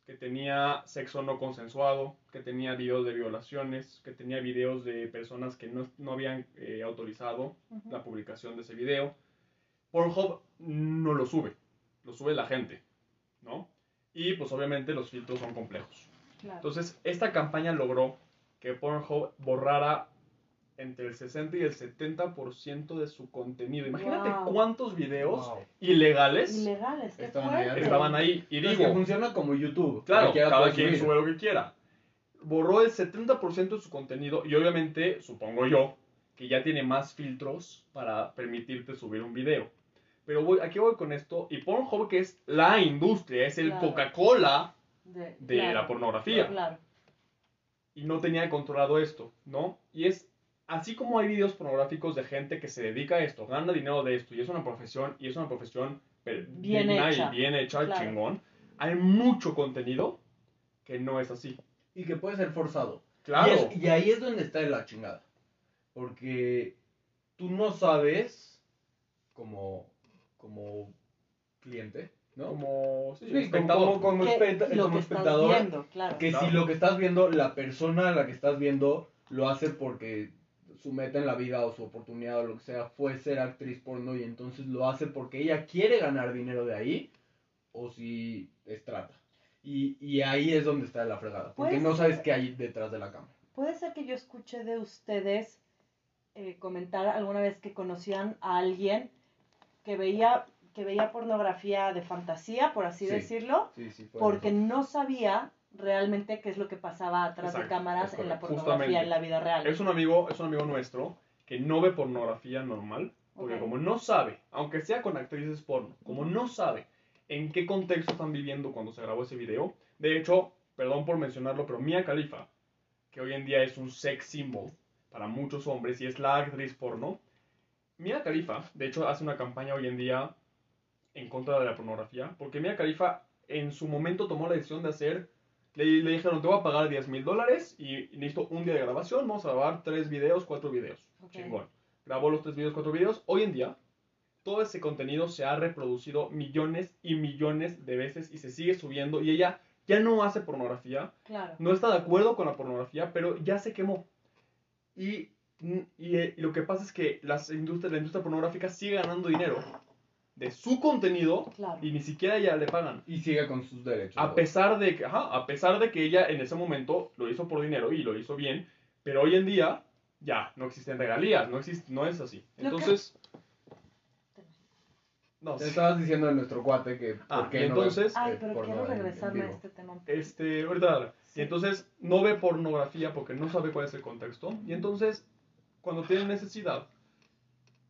que tenía sexo no consensuado, que tenía videos de violaciones, que tenía videos de personas que no, no habían eh, autorizado la publicación de ese video. Pornhub no lo sube, lo sube la gente, ¿no? Y pues obviamente los filtros son complejos. Claro. Entonces, esta campaña logró que Pornhub borrara entre el 60 y el 70% de su contenido. Imagínate Wow. cuántos videos Wow. ilegales Ilegales, Estaban ahí estaban ahí. Y que digo, funciona como YouTube. claro, cada quien subir. sube lo que quiera. Borró el 70% de su contenido y obviamente, supongo yo, que ya tiene más filtros para permitirte subir un video. Pero voy, aquí voy con esto. Y Pornhub, que es la industria, es el Claro. Coca-Cola De, de claro, la pornografía. Claro. y no tenía controlado esto, ¿no? Y es así como hay videos pornográficos de gente que se dedica a esto, gana dinero de esto y es una profesión y es una profesión Bien digna hecha. y bien hecha, Claro. chingón. Hay mucho contenido que no es así. Y que puede ser forzado. Claro. Y, es- y ahí es donde está la chingada. Porque tú no sabes como, como cliente, ¿no? Como sí, Sí, como, espectador. como, como Que especta- lo como que estás viendo, claro. Que Claro. si lo que estás viendo, la persona a la que estás viendo lo hace porque su meta en la vida o su oportunidad o lo que sea fue ser actriz porno y entonces lo hace porque ella quiere ganar dinero de ahí o si es trata. Y, y ahí es donde está la fregada. Porque Pues- no sabes qué hay detrás de la cámara. Puede ser que yo escuché de ustedes eh, comentar alguna vez que conocían a alguien que veía, que veía pornografía de fantasía, por así Sí. decirlo, Sí, sí, fue porque eso. no sabía realmente qué es lo que pasaba atrás de cámaras en la pornografía Justamente. en la vida real. Es un amigo, es un amigo nuestro que no ve pornografía normal, porque como no sabe, aunque sea con actrices porno, como no sabe en qué contexto están viviendo cuando se grabó ese video, de hecho, perdón por mencionarlo, pero Mia Khalifa, que hoy en día es un sex symbol para muchos hombres y es la actriz porno, Mia Khalifa, de hecho, hace una campaña hoy en día en contra de la pornografía, porque Mia Khalifa en su momento tomó la decisión de hacer, le, le dijeron, te voy a pagar 10 mil dólares y necesito un día de grabación, vamos a grabar tres videos, cuatro videos. Ok. Chingón. Grabó los tres videos, cuatro videos. Hoy en día, todo ese contenido se ha reproducido millones y millones de veces y se sigue subiendo y ella ya no hace pornografía, Claro. no está de acuerdo con la pornografía, pero ya se quemó. Y, y, eh, y lo que pasa es que las industrias, la industria pornográfica sigue ganando dinero de su contenido Claro. y ni siquiera ya le pagan. Y sigue con sus derechos. A pesar de que, ajá, a pesar de que ella en ese momento lo hizo por dinero y lo hizo bien, pero hoy en día ya no existen regalías, no existe, no es así. Entonces, no, Te sí. estabas diciendo de nuestro cuate que. Ah, ¿por qué y no entonces- ve, Ay, pero quiero regresarme a este tema. este, ahorita dale. Sí. Y entonces no ve pornografía porque no sabe cuál es el contexto. Y entonces, cuando tiene necesidad,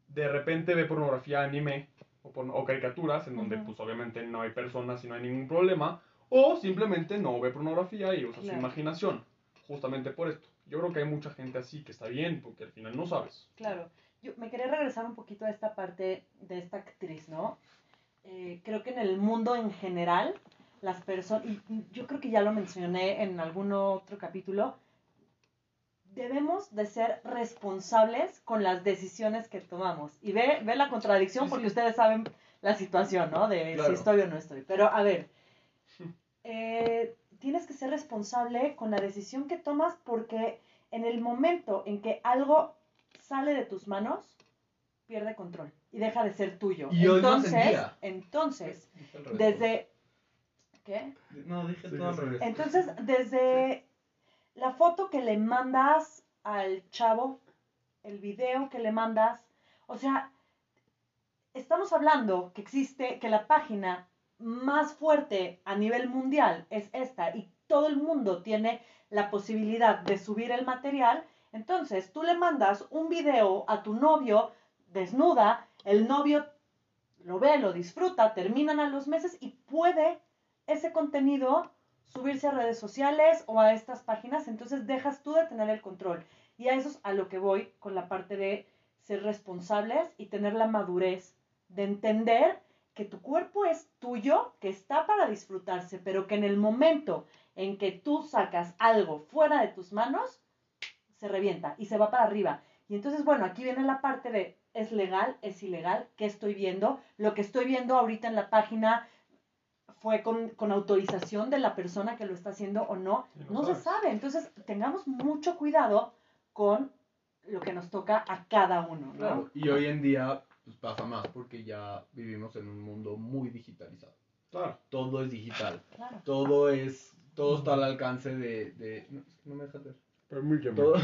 de repente ve pornografía anime o, porno- o caricaturas en donde Ujú. pues obviamente no hay personas y no hay ningún problema. O simplemente no ve pornografía y usa Claro. su imaginación. Justamente por esto. Yo creo que hay mucha gente así que está bien porque al final no sabes. Claro. Yo me quería regresar un poquito a esta parte de esta actriz, ¿no? Eh, creo que en el mundo en general, las personas, y yo creo que ya lo mencioné en algún otro capítulo, debemos de ser responsables con las decisiones que tomamos. Y ve, ve la contradicción Sí, porque sí. ustedes saben la situación, ¿no? De Claro. si estoy o no estoy. Pero a ver, eh, tienes que ser responsable con la decisión que tomas porque en el momento en que algo sale de tus manos, pierde control y deja de ser tuyo. Y entonces, día. entonces, desde ¿qué? No, dije Sí, todo al revés. Entonces, desde la foto que le mandas al chavo, el video que le mandas, o sea, estamos hablando que existe, que la página más fuerte a nivel mundial es esta y todo el mundo tiene la posibilidad de subir el material, entonces tú le mandas un video a tu novio desnuda, el novio lo ve, lo disfruta, terminan a los meses y puede ese contenido subirse a redes sociales o a estas páginas, entonces dejas tú de tener el control. Y a eso es a lo que voy con la parte de ser responsables y tener la madurez de entender que tu cuerpo es tuyo, que está para disfrutarse, pero que en el momento en que tú sacas algo fuera de tus manos, se revienta y se va para arriba. Y entonces, bueno, aquí viene la parte de, ¿es legal? ¿Es ilegal? ¿Qué estoy viendo? Lo que estoy viendo ahorita en la página fue con, con autorización de la persona que lo está haciendo o no. No No se sabe. Entonces, tengamos mucho cuidado con lo que nos toca a cada uno, ¿no? Claro, y hoy en día pues, pasa más porque ya vivimos en un mundo muy digitalizado. Claro. Todo es digital. Claro. Todo es. Todo está al alcance de. de no, no me dejas ver. Permíteme. Todo,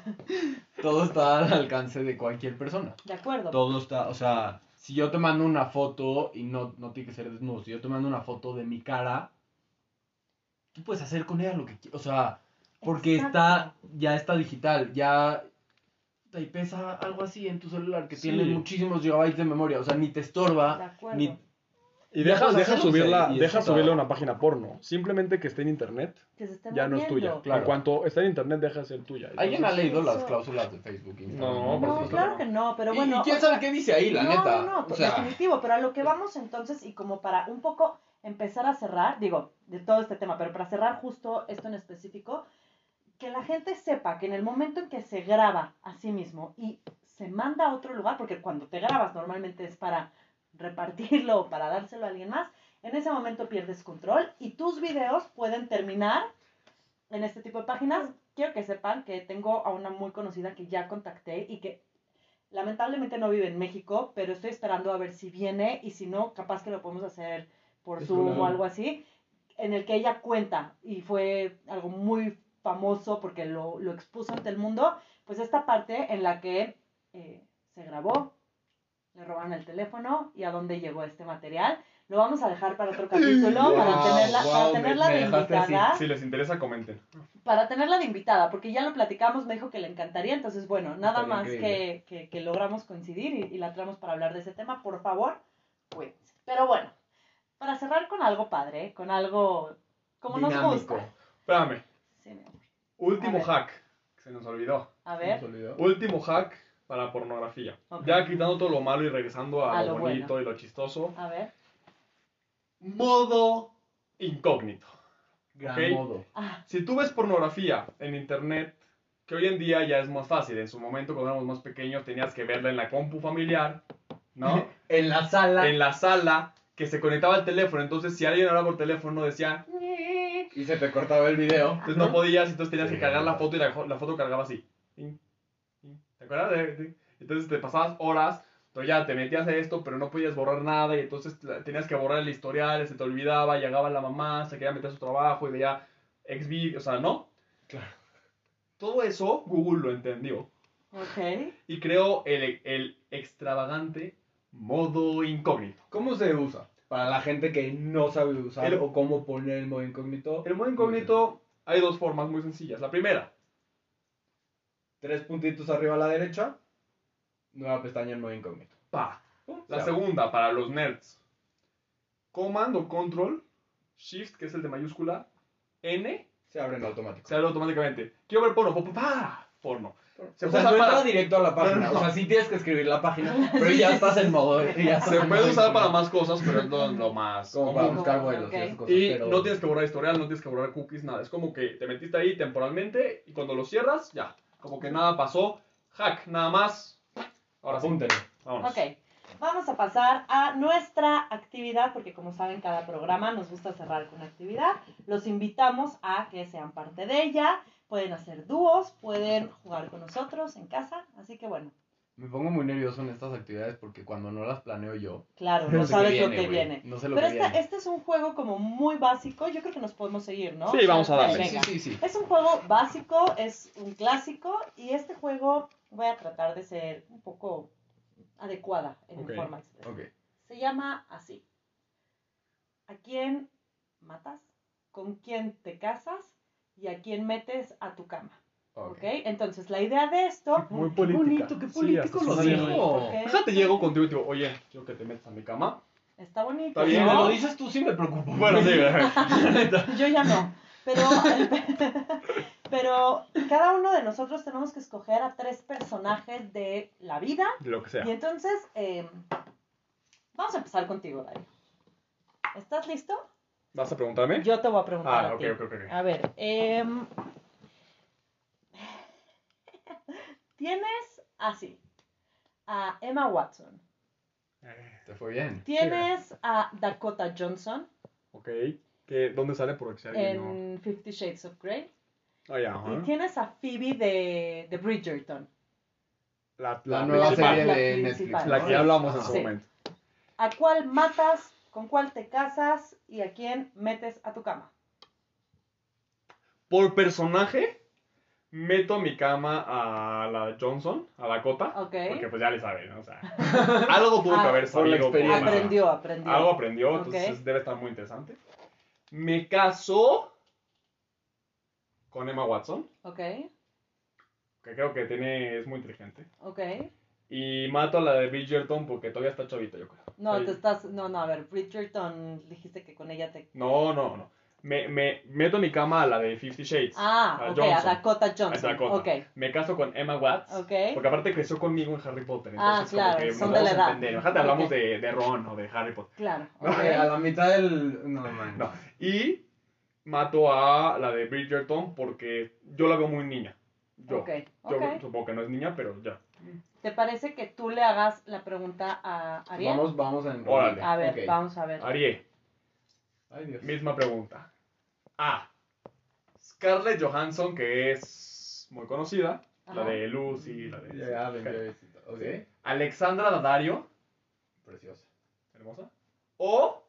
todo está al alcance de cualquier persona. De acuerdo. Todo está, o sea, si yo te mando una foto y no, no tiene que ser desnudo, si yo te mando una foto de mi cara, tú puedes hacer con ella lo que quieras, o sea, porque está, ya está digital, ya y pesa algo así en tu celular que Sí. tiene muchísimos gigabytes de memoria, o sea, ni te estorba, De acuerdo. ni Y deja, deja subirla, y deja subirle a una página porno. Simplemente que esté en internet, Que se esté ya no es tuya. Claro. En cuanto está en internet, deja de ser tuya. ¿Alguien ha leído eso- las cláusulas de Facebook? Instagram? No, por No, claro que no, pero Y- bueno. ¿Y, quién o sea, sabe qué dice ahí, la no, neta? No, no, o sea, definitivo, pero a lo que vamos entonces y como para un poco empezar a cerrar, digo, de todo este tema, pero para cerrar justo esto en específico, que la gente sepa que en el momento en que se graba a sí mismo y se manda a otro lugar, porque cuando te grabas normalmente es para repartirlo o para dárselo a alguien más, en ese momento pierdes control y tus videos pueden terminar en este tipo de páginas. Quiero que sepan que tengo a una muy conocida que ya contacté y que lamentablemente no vive en México, pero estoy esperando a ver si viene y si no, capaz que lo podemos hacer por Zoom o algo así, en el que ella cuenta y fue algo muy famoso porque lo, lo expuso ante el mundo, pues esta parte en la que eh, se grabó, le robaron el teléfono y a dónde llegó este material. Lo vamos a dejar para otro capítulo, Wow, para tenerla, wow, para tenerla me de así. invitada Si les interesa, comenten. para tenerla de invitada, porque ya lo platicamos, me dijo que le encantaría, entonces bueno, nada Estaría más que, que, que logramos coincidir y, y la traemos para hablar de ese tema, por favor, cuídense. Pero bueno, para cerrar con algo padre, con algo como nos Dinámico. gusta. Espérame. Sí. Último hack. que Se nos olvidó. A ¿Se ver, nos olvidó? Último hack para pornografía. Ok. Ya quitando todo lo malo y regresando a, A lo, lo bonito bueno. y lo chistoso. a ver. Modo incógnito. Gran modo. Ah, Si tú ves pornografía en internet, que hoy en día ya es más fácil, en su momento cuando éramos más pequeños tenías que verla en la compu familiar, ¿no? En la sala. en la sala, que se conectaba al teléfono, entonces si alguien hablaba por teléfono decía, Y se te cortaba el video. entonces no podías, entonces tenías Sí, que cargar la foto y la, la foto cargaba así. De- Entonces te pasabas horas, pero ya te metías a esto, pero no podías borrar nada y entonces tenías que borrar el historial, se te olvidaba, llegaba la mamá, se quería meter a su trabajo y veía XV, o sea, ¿no? Claro. Todo eso Google lo entendió ok. y creó el, el extravagante modo incógnito. ¿Cómo se usa? Para la gente que no sabe usar El- o cómo poner el modo incógnito. El modo incógnito hay dos formas muy sencillas. La primera, Tres puntitos arriba a la derecha. Nueva pestaña modo incógnito. pa. La se abre. segunda, para los nerds. Command o Control, Shift, que es el de mayúscula, N, Se abre en automático. se abre automáticamente. Quiero ver porno, pa, pa, porno. Se o puede sea, no para, directo a la página. No, no, no. O sea, sí tienes que escribir la página, pero ya estás en modo. Ya estás se en puede usar para más cosas, pero es lo, lo más Como para buscar vuelos y esas cosas. Y pero... no tienes que borrar historial, no tienes que borrar cookies, nada. Es como que te metiste ahí temporalmente y cuando lo cierras, ya. Como que nada pasó. Hack, nada más. Ahora sí, Apúntele. vámonos. Ok, vamos a pasar a nuestra actividad, porque como saben, cada programa nos gusta cerrar con una actividad. Los invitamos a que sean parte de ella. Pueden hacer dúos, pueden jugar con nosotros en casa. Así que bueno, Me pongo muy nervioso en estas actividades porque cuando no las planeo yo. claro, no sé sabes lo que viene. No sé lo Pero que este, viene. este es un juego como muy básico. Yo creo que nos podemos seguir, ¿no? Sí, vamos a darle. Sí, sí, sí. Es un juego básico, es un clásico y este juego voy a tratar de ser un poco adecuada en Ok, mi forma de expresar. Ok. Se llama así. ¿A quién matas? ¿Con quién te casas? ¿Y a quién metes a tu cama? Ok. ¿Ok? Entonces, la idea de esto... Muy ¡Qué política. bonito, qué Sí, político hasta lo dijo! bien. ¿ok? Déjate, llego contigo y te digo, oye, quiero que te metas a mi cama. Está bonito, Está bien, Si ¿no? me lo dices tú, sí me preocupo. Bueno, sí, Yo ya no. Pero, pero cada uno de nosotros tenemos que escoger a tres personajes de la vida. de lo que sea. Y entonces, eh, vamos a empezar contigo, Dario. ¿Estás listo? ¿Vas a preguntarme? Yo te voy a preguntar Ah, a ok, ti. ok, ok. A ver, em, tienes así a Emma Watson, Te fue bien. tienes a Dakota Johnson Ok. ¿Qué, ¿Dónde sale? Porque si no... en Fifty Shades of Grey ya, y tienes a Phoebe de, de Bridgerton. La, La la nueva serie La de. Netflix. La que hablamos en su Sí. momento. ¿A cuál matas ¿Con cuál te casas y a quién metes a tu cama? Por personaje, meto mi cama a la Johnson, a Dakota. Ok. Porque pues ya le sabe, ¿no? O sea, algo tuvo que Ah, haber por la sabido. experiencia. Aprendió, aprendió. Algo aprendió, entonces debe estar muy interesante. Me caso con Emma Watson, Ok, que creo que tiene, es muy inteligente. ok. Y mato a la de Bridgerton porque todavía está chavita, yo creo. No, te estás. No, no, a ver, Bridgerton, dijiste que con ella te. No, no, no. Me, me meto a mi cama a la de Fifty Shades. Ah, a ok, a Johnson. Dakota Johnson. A Dakota. Ok, Me caso con Emma Watts. ok. Porque aparte creció conmigo en Harry Potter. Ah, Entonces, claro, como que son de la vamos a edad. entender. Fíjate, hablamos de, de Ron o de Harry Potter. Claro. No, ok. a la mitad del. No, man. No. Y mato a la de Bridgerton porque yo la veo muy niña. Yo. Yo supongo que no es niña, pero ya. ¿Te parece que tú le hagas la pregunta a Ariel? Vamos, vamos en. Órale. A ver, vamos a ver. Ariel, Ay, Dios. misma pregunta. A. Scarlett Johansson, que es muy conocida. La de Lucy, la de... Ya, ya. Alexandra Daddario, Preciosa. hermosa. O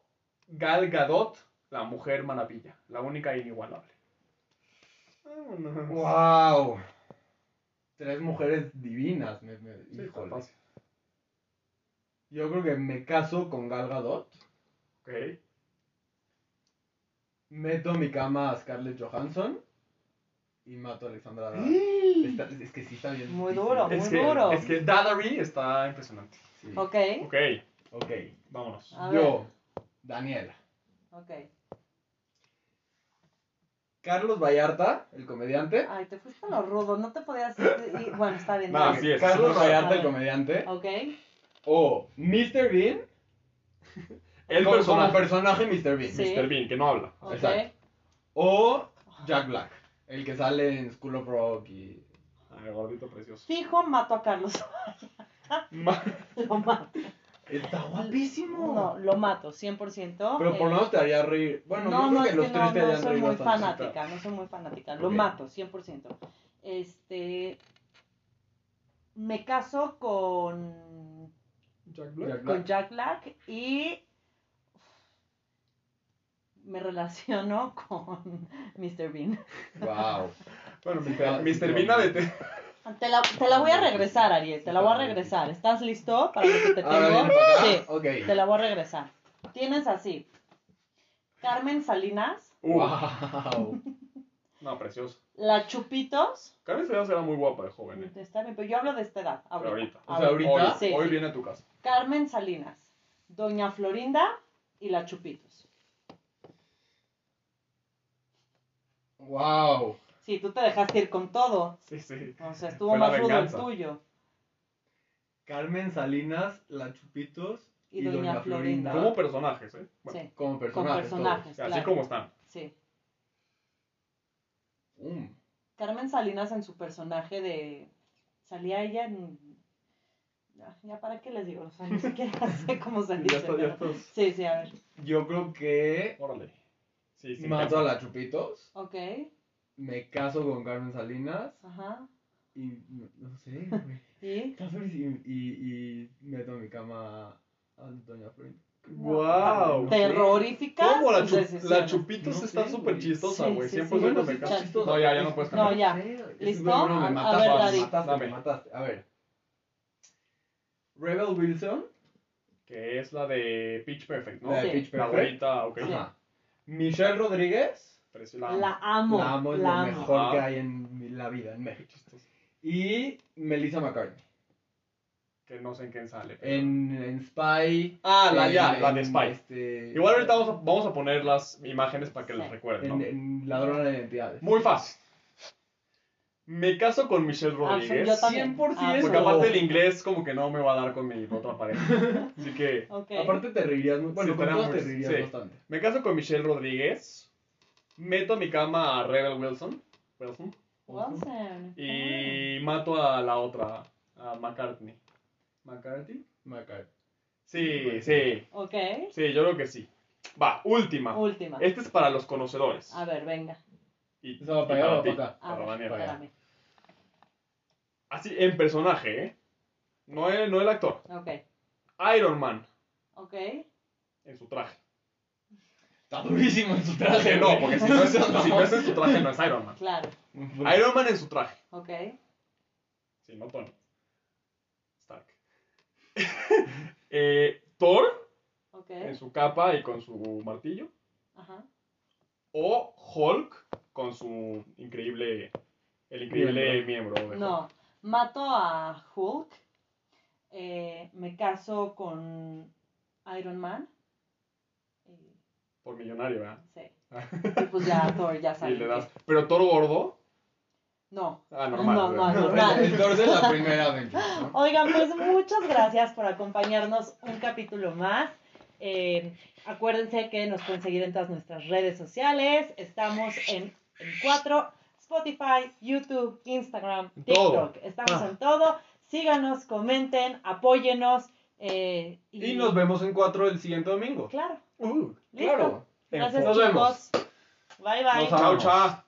Gal Gadot, la mujer maravilla. La única e inigualable. ¡Wow! Tres mujeres divinas. Me, me, Sí. Yo creo que me caso con Gal Gadot. Ok. Meto a mi cama a Scarlett Johansson. Y mato a Alexandra Daddario. Está- es que sí está bien. Muy difícil. duro, Es muy que, duro. es que Daddary está impresionante. Sí. Ok, Ok, Ok. vámonos. A Yo, Daniela. ok. Carlos Vallarta, el comediante. Ay, te fuiste a lo rudo, no te podías... y- bueno, está bien. No, está así bien. es. Carlos Vallarta, el comediante. Ok, O Mr. Bean. El como, personaje. como personaje Mr. Bean. Sí. Mr. Bean, que no habla. ok. Exacto. O Jack Black. El que sale en School of Rock y. Ay, gordito precioso. Fijo, mato a Carlos. Ma- lo mato. Está guapísimo. No, lo mato, 100%. Pero por lo eh, menos te haría reír. Bueno, no, yo creo no, que los tres no, te no harían soy reír muy fanática, no soy muy fanática. Lo Ok. mato, 100%. Este. Me caso con. Jack Jack con Black. Jack Black y. Me relaciono con Mr. Bean. Wow. Bueno, Mr. Mr. Bean a de- Te la, te la voy a regresar, Ariel. Te la voy a regresar. ¿Estás listo para lo que te Ahora tengo? Sí, Ok. te la voy a regresar. Tienes así. Carmen Salinas, Wow. No, precioso. la Chupitos. Carmen Salinas era muy guapa de joven, ¿eh? Está bien, pero yo hablo de esta edad. Pero Ahorita. ahorita. O sea, ahorita- Hoy, Sí, hoy sí. viene a tu casa. Carmen Salinas, Doña Florinda y la Chupitos. Wow. Sí, tú te dejaste ir con todo. Sí, sí. O sea, estuvo Fue más rudo el tuyo. Carmen Salinas, La Chupitos Y Doña Florinda. Como personajes, ¿eh? Bueno, Sí, Como con personajes. personajes. así como están. Sí. Mm. Carmen Salinas en su personaje de. Salía ella en. Ya, ya para qué les digo, o sea, ni siquiera sé cómo se Ya está, ya. Sí, sí, a ver. Yo creo que Órale. Sí, sí. mato a La Chupitos. Ok, Me caso con Carmen Salinas. ajá. Y no, no sé, güey. ¿Y? Y, y, y meto a mi cama a Doña Florinda. ¡Wow! Terroríficas. ¿Cómo la, tus chu- decisiones. la Chupitos No está súper chistosa, Sí, güey. sí, 100% sí. Bueno, me sí está caso. chistosa. No, ya, ya no puedes No, cambiar. ya. sé, ¿Listo? bueno, me A- a mataste, ver, me mataste, Dame. me mataste. A ver. Rebel Wilson, Que es la de Pitch Perfect, ¿no? la de Sí. Pitch La Perfect. abuelita, ok. Sí. Ajá. Michelle Rodríguez, la La amo. la amo, es la lo amo. mejor Ah. que hay en la vida, en México. Y Melissa McCarthy. Que no sé en quién sale. pero- En, en Spy. Ah, la, en- ya, la de Spy. este, Igual ahorita vamos a, vamos a poner las imágenes para que Sí. les recuerden, en Ladrona de Identidades. Muy fácil. Me caso con Michelle Ah, Rodríguez. yo también. 100%. Ah, Porque aparte el inglés como que no me va a dar con mi otra pareja. Así que. Aparte te reirías. Bueno, Sí, con te reirías sí. bastante. me caso con Michelle Rodríguez. Meto a mi cama a Rebel Wilson. Wilson. Wilson. Y mato a la otra, a McCartney. ¿McCarthy? McCarthy. Sí, sí. Ok. Sí, yo creo que sí. Va, última. Última. Este es para los conocedores. A ver, venga. Y, ¿Eso va y para ti, para acá? A ver, Daniel. para allá. espérame. Así, en personaje, ¿eh? No el, no el actor. Ok. Iron Man. Ok. en su traje. Está durísimo en su traje, no, porque si no, es, Eso si no es en su traje, no es Iron Man. Claro. Iron Man en su traje. Ok. Sí, no Tony. Stark. Eh, Thor Ok. en su capa y con su martillo. Ajá. O Hulk con su increíble. El increíble miembro. Hulk. No. Mato a Hulk. eh, me caso con Iron Man. eh, Por millonario, ¿verdad? sí. Y pues ya Thor ya Y sabe. le das. Pero Thor gordo. No. Ah, normal. No, no, ¿verdad? no. No, el Thor de la primera Avengers, ¿no? Oigan, pues muchas gracias por acompañarnos un capítulo más. Eh, acuérdense que nos pueden seguir en todas nuestras redes sociales. Estamos en, en cuatro, Spotify, YouTube, Instagram, TikTok. todo. Estamos Ah. en todo. Síganos, comenten, apóyenos. eh, Y nos vemos en cuatro el siguiente domingo. Claro. Uh, Listo. Claro. Gracias Nos chicos. vemos. Bye bye. Nos chao, chao.